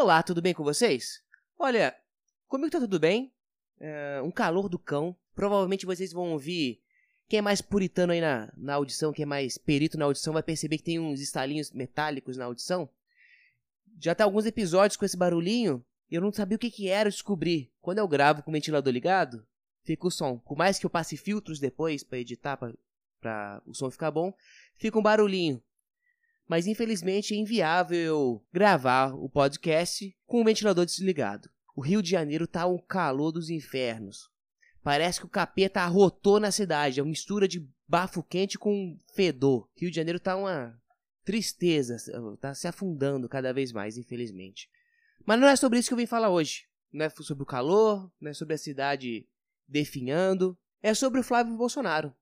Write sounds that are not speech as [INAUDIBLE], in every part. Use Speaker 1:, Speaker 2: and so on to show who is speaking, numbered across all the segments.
Speaker 1: Olá, tudo bem com vocês? Olha, comigo tá tudo bem. É, um calor do cão. Provavelmente vocês vão ouvir. Quem é mais puritano aí na, na audição, quem é mais perito na audição, vai perceber que tem uns estalinhos metálicos na audição. Já tá alguns episódios com esse barulhinho. E eu não sabia o que, que era, eu descobri. Quando eu gravo com o ventilador ligado, fica o som. Por mais que eu passe filtros depois para editar, para o som ficar bom, fica um barulhinho mas infelizmente é inviável gravar o podcast com o ventilador desligado. O Rio de Janeiro tá um calor dos infernos. Parece que o capeta arrotou na cidade, é uma mistura de bafo quente com fedor. Rio de Janeiro tá uma tristeza, tá se afundando cada vez mais, infelizmente. Mas não é sobre isso que eu vim falar hoje. Não é sobre o calor, não é sobre a cidade definhando. É sobre o Flávio Bolsonaro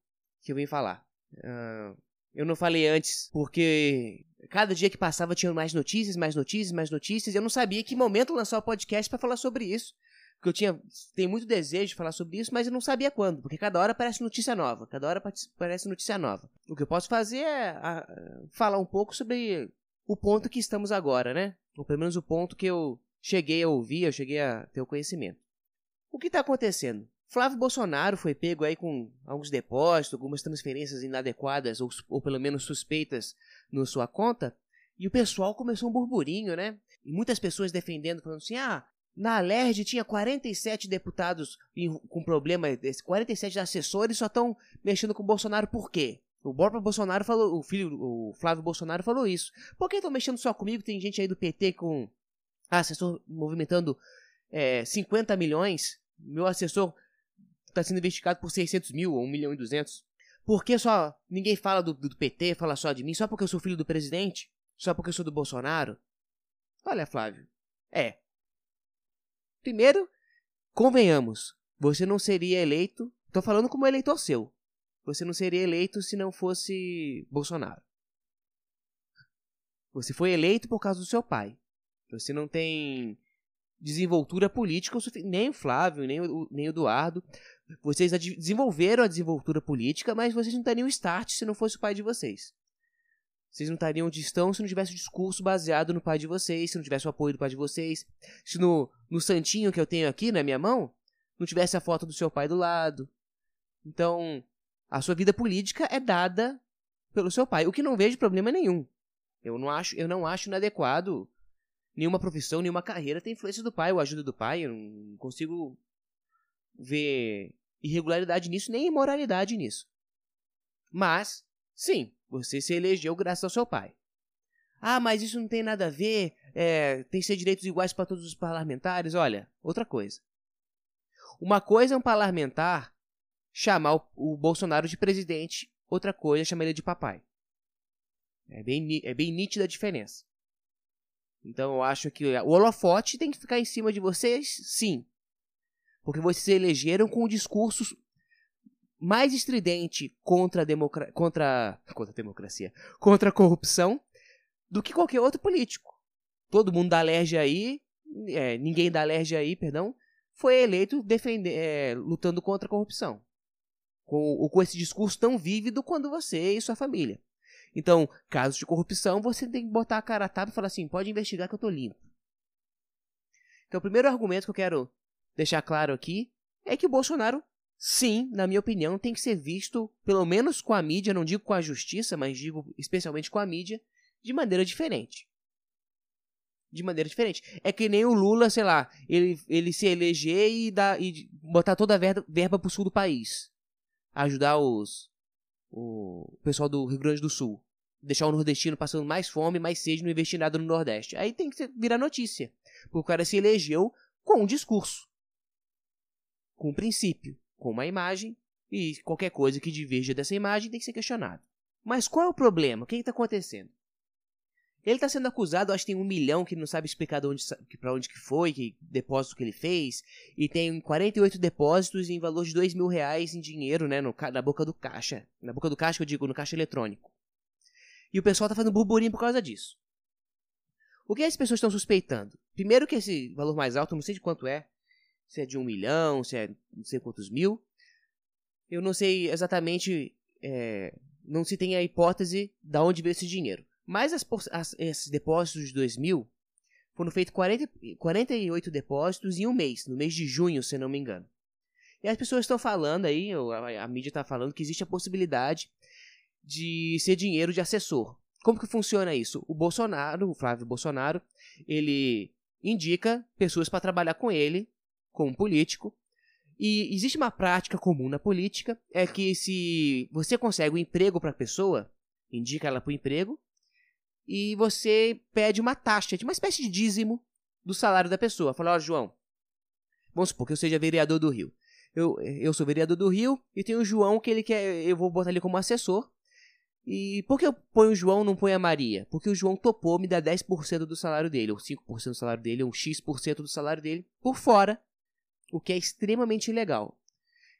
Speaker 1: que eu vim falar. Uh, eu não falei antes porque cada dia que passava tinha mais notícias, mais notícias, mais notícias. Eu não sabia que momento lançar o podcast para falar sobre isso. Porque eu tinha tenho muito desejo de falar sobre isso, mas eu não sabia quando, porque cada hora aparece notícia nova, cada hora aparece notícia nova. O que eu posso fazer é a, falar um pouco sobre o ponto que estamos agora, né? Ou pelo menos o ponto que eu cheguei a ouvir, eu cheguei a ter o conhecimento. O que está acontecendo? Flávio Bolsonaro foi pego aí com alguns depósitos, algumas transferências inadequadas ou, ou pelo menos suspeitas na sua conta, e o pessoal começou um burburinho, né? E muitas pessoas defendendo, falando assim: ah, na Alerj tinha 47 deputados com problema, 47 assessores só estão mexendo com o Bolsonaro por quê? O próprio Bolsonaro falou, o filho, o Flávio Bolsonaro falou isso. Por que estão mexendo só comigo? Tem gente aí do PT com assessor movimentando é, 50 milhões. Meu assessor está sendo investigado por 600 mil ou 1 milhão e 200. Por que só ninguém fala do, do PT, fala só de mim? Só porque eu sou filho do presidente? Só porque eu sou do Bolsonaro? Olha, Flávio. É. Primeiro, convenhamos, você não seria eleito. Tô falando como eleitor seu. Você não seria eleito se não fosse Bolsonaro. Você foi eleito por causa do seu pai. Você não tem desenvoltura política, nem o Flávio, nem o, nem o Eduardo. Vocês desenvolveram a desenvoltura política, mas vocês não teriam start se não fosse o pai de vocês. Vocês não estariam onde estão se não tivesse o discurso baseado no pai de vocês, se não tivesse o apoio do pai de vocês, se no, no santinho que eu tenho aqui na minha mão não tivesse a foto do seu pai do lado. Então, a sua vida política é dada pelo seu pai, o que não vejo problema nenhum. Eu não acho, eu não acho inadequado nenhuma profissão, nenhuma carreira ter influência do pai ou ajuda do pai. Eu não consigo ver irregularidade nisso, nem imoralidade nisso. Mas, sim, você se elegeu graças ao seu pai. Ah, mas isso não tem nada a ver, é, tem que ser direitos iguais para todos os parlamentares. Olha, outra coisa. Uma coisa é um parlamentar chamar o, o Bolsonaro de presidente, outra coisa é chamar ele de papai. É bem, é bem nítida a diferença. Então eu acho que o holofote tem que ficar em cima de vocês, sim. Porque vocês se elegeram com o discurso mais estridente contra a, democra contra, contra a democracia, contra a corrupção, do que qualquer outro político. Todo mundo da Alerj aí, é, ninguém da Alerj aí, perdão, foi eleito defender, é, lutando contra a corrupção. Com, com esse discurso tão vívido quanto você e sua família. Então, casos de corrupção, você tem que botar a cara a tapa e falar assim: pode investigar que eu tô limpo. Então, o primeiro argumento que eu quero deixar claro aqui é que o Bolsonaro, sim, na minha opinião, tem que ser visto, pelo menos com a mídia, não digo com a justiça, mas digo especialmente com a mídia, de maneira diferente. De maneira diferente. É que nem o Lula, sei lá, ele, ele se eleger e, e botar toda a verba, verba pro sul do país. Ajudar os. O pessoal do Rio Grande do Sul. Deixar o nordestino passando mais fome, mais sede, não investir nada no Nordeste. Aí tem que virar notícia. Porque o cara se elegeu com um discurso com um princípio, com uma imagem, e qualquer coisa que diverja dessa imagem tem que ser questionado. Mas qual é o problema? O que está acontecendo? Ele está sendo acusado, acho que tem um milhão que não sabe explicar para onde, que foi, que depósito que ele fez, e tem 48 depósitos em valor de 2 mil reais em dinheiro, né, no, na boca do caixa. Na boca do caixa, eu digo, no caixa eletrônico. E o pessoal está fazendo burburinho por causa disso. O que as pessoas estão suspeitando? Primeiro que esse valor mais alto, não sei de quanto é, se é de um milhão, se é não sei quantos mil. Eu não sei exatamente, é, não se tem a hipótese de onde veio esse dinheiro. Mas as, as, esses depósitos de 2 mil foram feitos 40, 48 depósitos em um mês, no mês de junho, se não me engano. E as pessoas estão falando aí, a, a mídia está falando que existe a possibilidade de ser dinheiro de assessor. Como que funciona isso? O Bolsonaro, o Flávio Bolsonaro, ele indica pessoas para trabalhar com ele, como político. E existe uma prática comum na política, é que se você consegue um emprego para a pessoa, indica ela para o emprego, e você pede uma taxa, uma espécie de dízimo do salário da pessoa. Fala, ó, oh, João, vamos supor que eu seja vereador do Rio. Eu, eu sou vereador do Rio e tem o João que ele quer, eu vou botar ele como assessor. E por que eu ponho o João não ponho a Maria? Porque o João topou me dar 10% do salário dele, ou 5% do salário dele, ou X% do salário dele, por fora, o que é extremamente ilegal.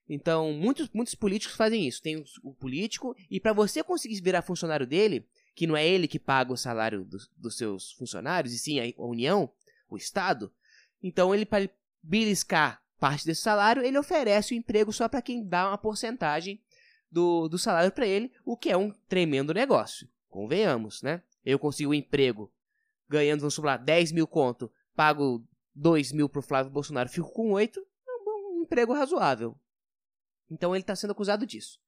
Speaker 1: Então, muitos, muitos políticos fazem isso. Tem o, o político, e para você conseguir virar funcionário dele, que não é ele que paga o salário do, dos seus funcionários, e sim a, União, o Estado, então ele, para beliscar parte desse salário, ele oferece o emprego só para quem dá uma porcentagem do, do salário para ele, o que é um tremendo negócio. Convenhamos, né? Eu consigo um emprego ganhando, vamos supor, 10 mil conto, pago 2 mil pro Flávio Bolsonaro, fico com 8, é um emprego razoável. Então ele está sendo acusado disso.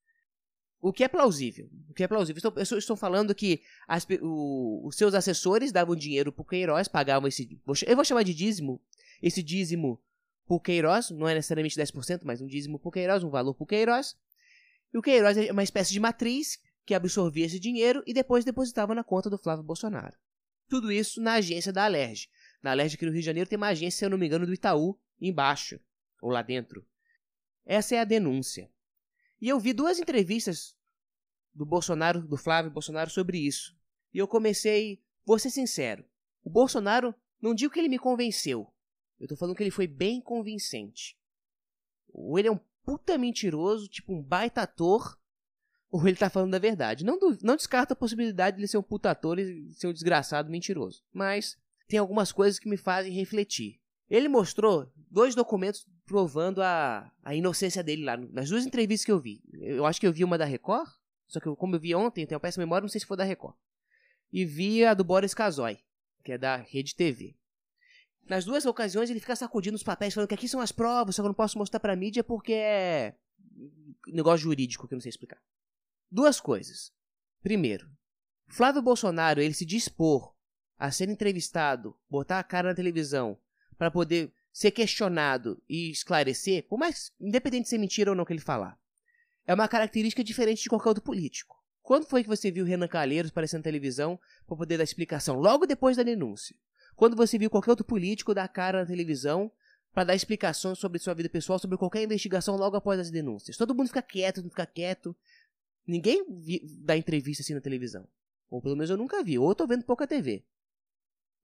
Speaker 1: O que é plausível? O que é plausível? Estou, estou falando que as, o, os seus assessores davam dinheiro pro Queiroz, pagavam esse. Eu vou chamar de dízimo. Esse dízimo pro Queiroz, não é necessariamente 10%, mas um dízimo pro Queiroz, um valor pro Queiroz. E o Queiroz é uma espécie de matriz que absorvia esse dinheiro e depois depositava na conta do Flávio Bolsonaro. Tudo isso na agência da Alerj. Na Alerj aqui no Rio de Janeiro tem uma agência, se eu não me engano, do Itaú, embaixo, ou lá dentro. Essa é a denúncia. E eu vi duas entrevistas do Bolsonaro, do Flávio Bolsonaro sobre isso. E eu comecei, vou ser sincero, o Bolsonaro, não digo que ele me convenceu. Eu tô falando que ele foi bem convincente. Ou ele é um puta mentiroso, tipo um baita ator, ou ele tá falando da verdade. Não, não descarta a possibilidade de ele ser um puta ator e ser um desgraçado mentiroso. Mas tem algumas coisas que me fazem refletir. Ele mostrou dois documentos provando a, a inocência dele lá, nas duas entrevistas que eu vi. Eu acho que eu vi uma da Record, só que eu, como eu vi ontem, tenho péssima memória, não sei se foi da Record. E vi a do Boris Kazoy, que é da Rede TV. Nas duas ocasiões ele fica sacudindo os papéis, falando que aqui são as provas, só que eu não posso mostrar pra mídia porque é negócio jurídico que eu não sei explicar. Duas coisas. Primeiro, Flávio Bolsonaro, ele se dispor a ser entrevistado, botar a cara na televisão, para poder ser questionado e esclarecer, por mais independente de ser mentira ou não que ele falar, é uma característica diferente de qualquer outro político. Quando foi que você viu Renan Calheiros aparecendo na televisão para poder dar explicação? Logo depois da denúncia. Quando você viu qualquer outro político dar cara na televisão para dar explicações sobre sua vida pessoal, sobre qualquer investigação logo após as denúncias. Todo mundo fica quieto, não fica quieto. Ninguém dá entrevista assim na televisão. Ou pelo menos eu nunca vi. Ou eu tô vendo pouca TV.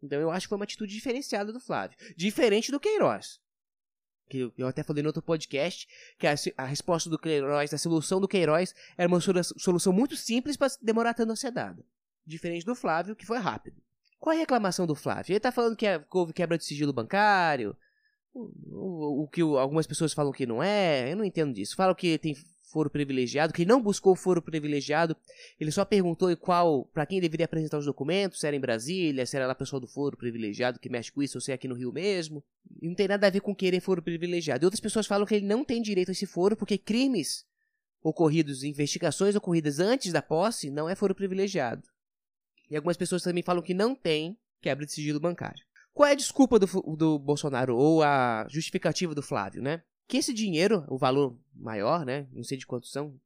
Speaker 1: Então eu acho que foi uma atitude diferenciada do Flávio. Diferente do Queiroz. Que eu até falei no outro podcast que a, a resposta do Queiroz, a solução do Queiroz era uma solução muito simples para demorar tanto a ser dada. Diferente do Flávio, que foi rápido. Qual é a reclamação do Flávio? Ele está falando que é, houve quebra de sigilo bancário, o, o, o que algumas pessoas falam que não é, eu não entendo disso. Falam que tem foro privilegiado, que não buscou foro privilegiado, ele só perguntou qual, para quem deveria apresentar os documentos, se era em Brasília, se era lá pessoal do foro privilegiado que mexe com isso, ou se é aqui no Rio mesmo. E não tem nada a ver com querer foro privilegiado. E outras pessoas falam que ele não tem direito a esse foro porque crimes ocorridos, investigações ocorridas antes da posse, não é foro privilegiado. E algumas pessoas também falam que não tem quebra de sigilo bancário. Qual é a desculpa do, do Bolsonaro ou a justificativa do Flávio, né? Que esse dinheiro, o valor maior, né? Não sei de quanto são.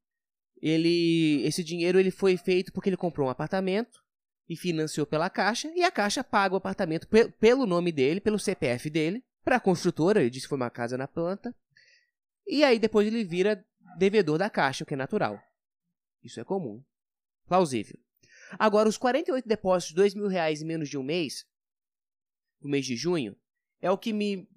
Speaker 1: Ele, esse dinheiro ele foi feito porque ele comprou um apartamento e financiou pela Caixa e a Caixa paga o apartamento pe pelo nome dele, pelo CPF dele, para a construtora. Ele disse que foi uma casa na planta. E aí depois ele vira devedor da Caixa, o que é natural. Isso é comum. Plausível. Agora, os 48 depósitos de 2 mil reais em menos de um mês, no mês de junho, é o que me,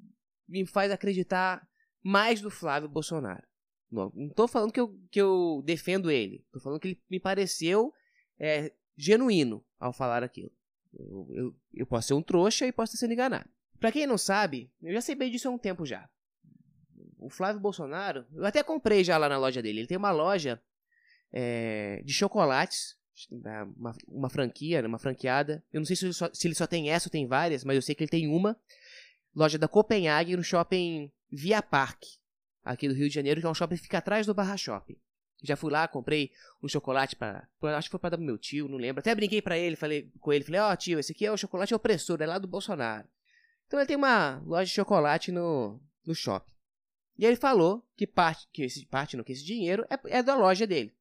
Speaker 1: me faz acreditar mais no Flávio Bolsonaro. Não estou falando que eu, que eu defendo ele. Estou falando que ele me pareceu é, genuíno ao falar aquilo. Eu, eu, eu, posso ser um trouxa e posso estar sendo enganado. Para quem não sabe, eu já sei bem disso há um tempo já. O Flávio Bolsonaro, eu até comprei já lá na loja dele. Ele tem uma loja é, de chocolates uma, uma franquia, né, uma franqueada. Eu não sei se ele, só, se ele só tem essa ou tem várias, mas eu sei que ele tem uma. Loja da Copenhague no shopping Via Park, aqui do Rio de Janeiro, que é um shopping que fica atrás do Barra Shopping. Já fui lá, comprei um chocolate para, acho que foi para meu tio, não lembro. Até brinquei para ele, falei com ele, falei: "Ó, oh, tio, esse aqui é o chocolate opressor, é lá do Bolsonaro". Então ele tem uma loja de chocolate no no shopping. E ele falou que parte, que esse parte, não, que esse dinheiro é, é da loja dele.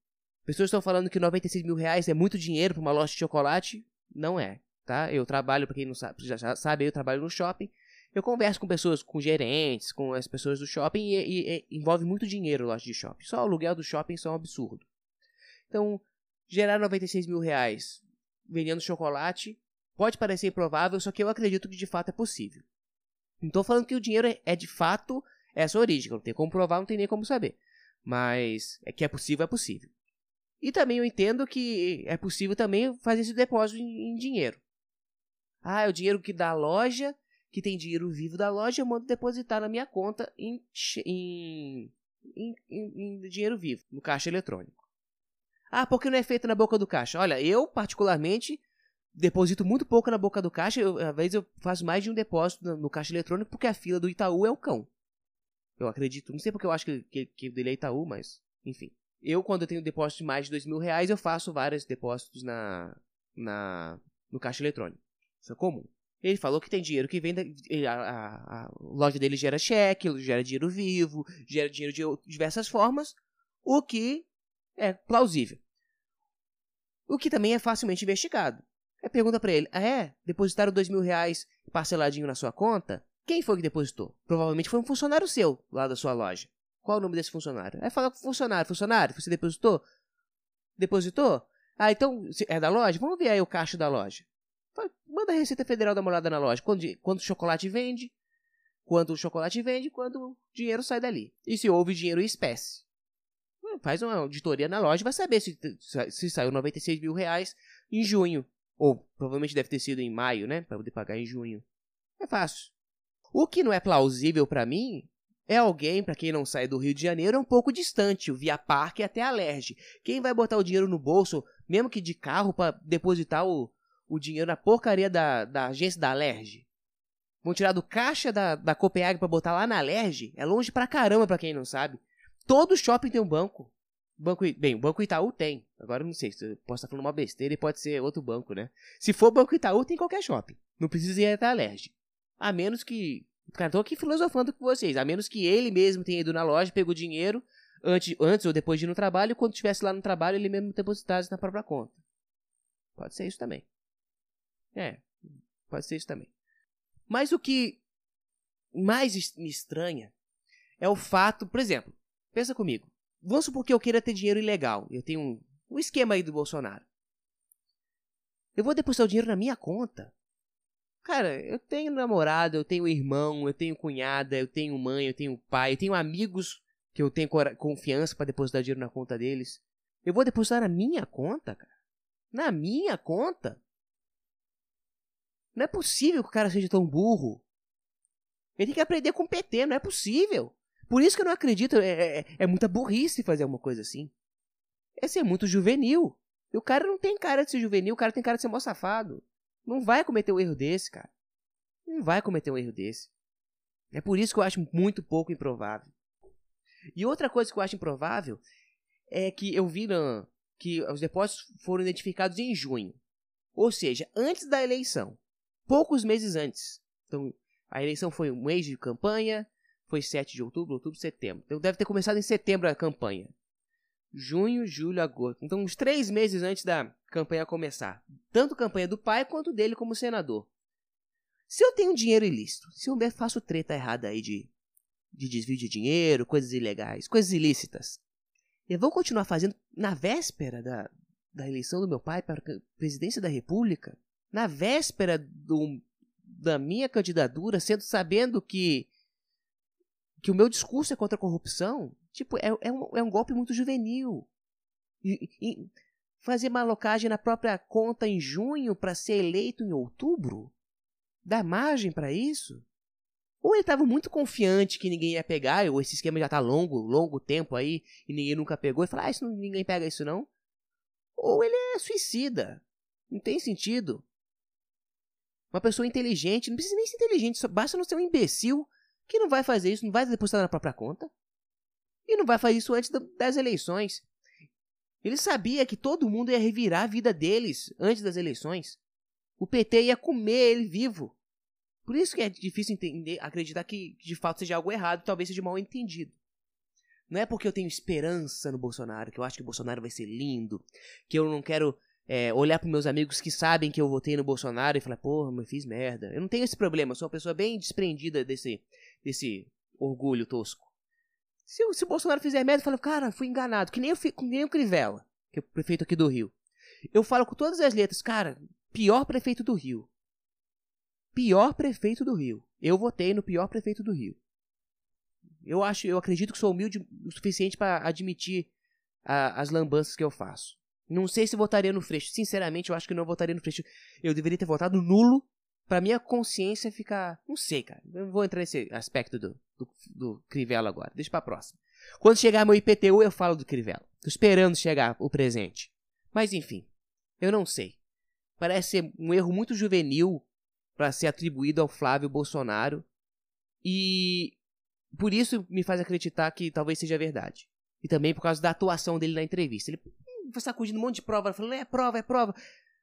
Speaker 1: Pessoas estão falando que 96 mil reais é muito dinheiro para uma loja de chocolate. Não é, tá? Eu trabalho, para quem não sabe, já sabe, eu trabalho no shopping. Eu converso com pessoas, com gerentes, com as pessoas do shopping e, e, e envolve muito dinheiro loja de shopping. Só o aluguel do shopping é um absurdo. Então, gerar 96 mil reais vendendo chocolate pode parecer improvável, só que eu acredito que de fato é possível. Não estou falando que o dinheiro é, é de fato essa origem, não tem como provar, não tem nem como saber. Mas é que é possível, é possível. E também eu entendo que é possível também fazer esse depósito em, em dinheiro. Ah, é o dinheiro que da loja, que tem dinheiro vivo da loja, eu mando depositar na minha conta em, em, em, em dinheiro vivo, no caixa eletrônico. Ah, porque não é feito na boca do caixa? Olha, eu particularmente deposito muito pouco na boca do caixa. Eu, às vezes eu faço mais de um depósito no, no, caixa eletrônico porque a fila do Itaú é o cão. Eu acredito. Não sei porque eu acho que, que, que dele é Itaú, mas enfim. Eu, quando eu tenho depósito de mais de dois mil reais, eu faço vários depósitos na, na, no caixa eletrônico. Isso é comum. Ele falou que tem dinheiro que vem da. A, a, a, loja dele gera cheque, gera dinheiro vivo, gera dinheiro de diversas formas, o que é plausível. O que também é facilmente investigado. É pergunta para ele: ah, é? Depositaram dois mil reais parceladinho na sua conta? Quem foi que depositou? Provavelmente foi um funcionário seu lá da sua loja. Qual o nome desse funcionário? Aí fala com o funcionário. Funcionário, você depositou? Depositou? Ah, então é da loja? Vamos ver aí o caixa da loja. Manda a Receita Federal dar uma olhada na loja. Quando, quando o chocolate vende, quando o chocolate vende, quando o dinheiro sai dali. E se houve dinheiro em espécie. Hum, faz uma auditoria na loja e vai saber se, se saiu 96 mil reais em junho. Ou provavelmente deve ter sido em maio, né? Para poder pagar em junho. É fácil. O que não é plausível para mim é alguém, para quem não sai do Rio de Janeiro, é um pouco distante, o Via Parque até a Lerge. Quem vai botar o dinheiro no bolso, mesmo que de carro, para depositar o, o dinheiro na porcaria da, da agência da Lerge? Vão tirar do caixa da, da Copenhague para botar lá na Lerge? É longe pra caramba, pra quem não sabe. Todo shopping tem um banco. Banco, bem, o Banco Itaú tem. Agora não sei, se posso estar falando uma besteira e pode ser outro banco, né? Se for Banco Itaú, tem qualquer shopping. Não precisa ir até a Lerge. A menos que Cara, tô aqui filosofando com vocês. A menos que ele mesmo tenha ido na loja, pegou dinheiro antes, antes ou depois de ir no trabalho, e quando estivesse lá no trabalho, ele mesmo depositasse na própria conta. Pode ser isso também. É, pode ser isso também. Mas o que mais me estranha é o fato, por exemplo, pensa comigo. Vamos supor que eu queira ter dinheiro ilegal. Eu tenho um, um esquema aí do Bolsonaro. Eu vou depositar o dinheiro na minha conta. Cara, eu tenho namorado, eu tenho irmão, eu tenho cunhada, eu tenho mãe, eu tenho pai, eu tenho amigos que eu tenho confiança para depositar dinheiro na conta deles. Eu vou depositar na minha conta, cara? Na minha conta? Não é possível que o cara seja tão burro. Ele tem que aprender com o PT, não é possível. Por isso que eu não acredito, é, é, é muita burrice fazer uma coisa assim. É muito juvenil. E o cara não tem cara de ser juvenil, o cara tem cara de ser mó safado. Não vai cometer um erro desse, cara. Não vai cometer um erro desse. É por isso que eu acho muito pouco improvável. E outra coisa que eu acho improvável é que eu vi na, que os depósitos foram identificados em junho. Ou seja, antes da eleição. Poucos meses antes. Então, a eleição foi um mês de campanha, foi 7 de outubro, outubro, setembro. Então deve ter começado em setembro a campanha. Junho, julho, agosto. Então, uns três meses antes da campanha começar. Tanto campanha do pai quanto dele como senador. Se eu tenho dinheiro ilícito, se eu faço treta errada aí de, de desvio de dinheiro, coisas ilegais, coisas ilícitas, eu vou continuar fazendo na véspera da, da eleição do meu pai para a presidência da república? Na véspera do, da minha candidatura, sendo sabendo que que o meu discurso é contra a corrupção, tipo, é, é, um, é um golpe muito juvenil. E, e fazer malocagem na própria conta em junho para ser eleito em outubro? Dá margem para isso? Ou ele estava muito confiante que ninguém ia pegar, ou esse esquema já está longo, longo tempo aí, e ninguém nunca pegou, e falou, ah, isso não, ninguém pega isso não. ou ele é suicida. Não tem sentido. Uma pessoa inteligente, não precisa nem ser inteligente, basta não ser um imbecil que não vai fazer isso, não vai depositar na própria conta. E não vai fazer isso antes das eleições. Ele sabia que todo mundo ia revirar a vida deles antes das eleições. O PT ia comer ele vivo. Por isso que é difícil entender, acreditar que de fato seja algo errado, talvez seja mal entendido. Não é porque eu tenho esperança no Bolsonaro, que eu acho que o Bolsonaro vai ser lindo, que eu não quero é, olhar para meus amigos que sabem que eu votei no Bolsonaro e falar, porra, eu fiz merda. Eu não tenho esse problema, sou uma pessoa bem desprendida desse, desse orgulho tosco. Se, se o Bolsonaro fizer merda, eu falo, cara, fui enganado, que nem, eu, que nem o Crivella, que é o prefeito aqui do Rio. Eu falo com todas as letras, cara, pior prefeito do Rio. Pior prefeito do Rio. Eu votei no pior prefeito do Rio. Eu acho, eu acredito que sou humilde o suficiente para admitir a, as lambanças que eu faço. Não sei se votaria no Freixo. Sinceramente, eu acho que não votaria no Freixo. Eu deveria ter votado nulo pra minha consciência ficar. Não sei, cara. Eu vou entrar nesse aspecto do, do, do Crivella agora. Deixa pra próxima. Quando chegar meu IPTU, eu falo do Crivella. Tô esperando chegar o presente. Mas enfim, eu não sei. Parece ser um erro muito juvenil para ser atribuído ao Flávio Bolsonaro. E por isso me faz acreditar que talvez seja verdade. E também por causa da atuação dele na entrevista. Ele sacudindo um monte de prova, falando, é prova, é prova.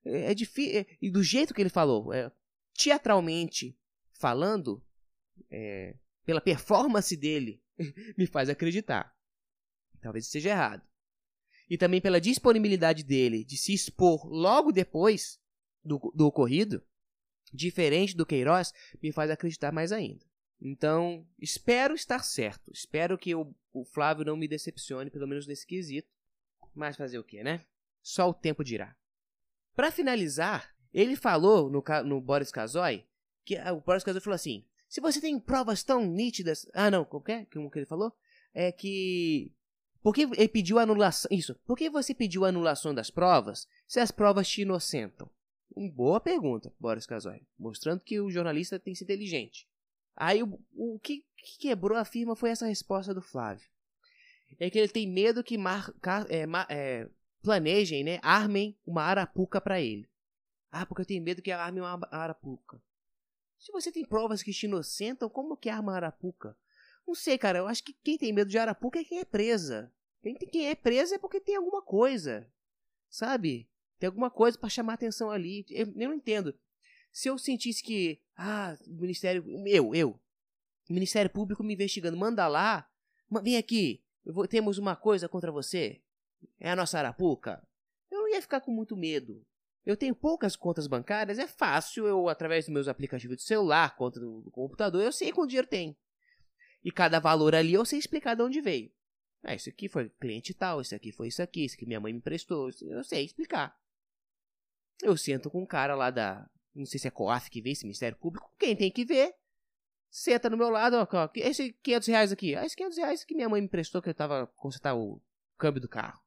Speaker 1: É, é difícil. É, e do jeito que ele falou, é, teatralmente falando, é, pela performance dele, [LAUGHS] me faz acreditar. Talvez seja errado. E também pela disponibilidade dele de se expor logo depois do, do ocorrido, diferente do Queiroz, me faz acreditar mais ainda. Então, espero estar certo. Espero que o, o Flávio não me decepcione, pelo menos nesse quesito. Mas fazer o que, né? Só o tempo dirá. Para finalizar, ele falou no, no Boris Kazoy que ah, o Boris Kazoy falou assim: se você tem provas tão nítidas. Ah, não, qualquer como que ele falou? É que. Por que ele pediu anulação. Isso. Por que você pediu anulação das provas se as provas te inocentam? Uma boa pergunta, Boris Kazoy. Mostrando que o jornalista tem que ser inteligente. Aí o, o que, que quebrou a firma foi essa resposta do Flávio é que ele tem medo que mar, é, é, planejem, né? Armem uma arapuca para ele. Ah, porque eu tenho medo que armem uma arapuca. Se você tem provas que te inocentam, como que arma arapuca? Não sei, cara. Eu acho que quem tem medo de arapuca é quem é presa. Quem, tem, quem é presa é porque tem alguma coisa. Sabe? Tem alguma coisa para chamar atenção ali. Eu, eu não entendo. Se eu sentisse que. Ah, o Ministério. Eu, eu. O Ministério Público me investigando. Manda lá. Vem aqui temos uma coisa contra você, é a nossa arapuca, eu não ia ficar com muito medo. Eu tenho poucas contas bancárias, é fácil eu, através dos meus aplicativos de celular, conta do, do computador, eu sei quanto dinheiro tem. E cada valor ali eu sei explicar de onde veio. Ah, isso aqui foi cliente tal, isso aqui foi isso aqui, isso que minha mãe me emprestou, eu sei explicar. Eu sento com um cara lá da. Não sei se é COAF que vê esse Ministério Público. Quem tem que ver senta no meu lado, ó, ó, esse 500 reais aqui, ah, esse 500 reais que minha mãe me emprestou que eu tava consertar o câmbio do carro.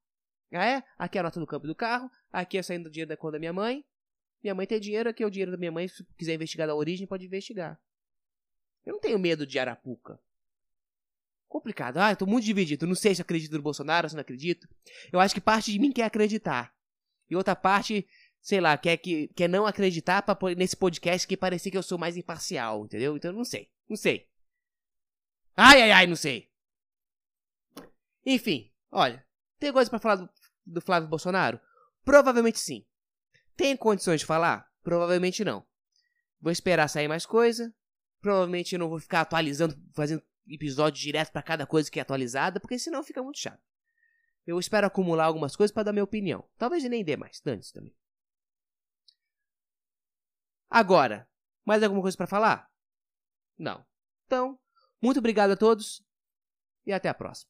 Speaker 1: Ah, é? Aqui é a nota do câmbio do carro, aqui é saindo do dinheiro da conta da minha mãe. Minha mãe tem dinheiro, aqui é o dinheiro da minha mãe, se quiser investigar da origem, pode investigar. Eu não tenho medo de Arapuca. Complicado. Ah, eu tô muito dividido. Não sei se acredito no Bolsonaro, se não acredito. Eu acho que parte de mim quer acreditar. E outra parte sei lá, quer, que, quer não acreditar pra, nesse podcast que parecer que eu sou mais imparcial, entendeu? Então não sei, não sei. Ai, ai, ai, não sei. Enfim, olha, tem coisa para falar do, do Flávio Bolsonaro? Provavelmente sim. Tem condições de falar? Provavelmente não. Vou esperar sair mais coisa. Provavelmente eu não vou ficar atualizando, fazendo episódio direto para cada coisa que é atualizada, porque senão fica muito chato. Eu espero acumular algumas coisas para dar minha opinião. Talvez nem dê mais, dane-se também. Agora, mais alguma coisa para falar? Não. Então, muito obrigado a todos e até a próxima.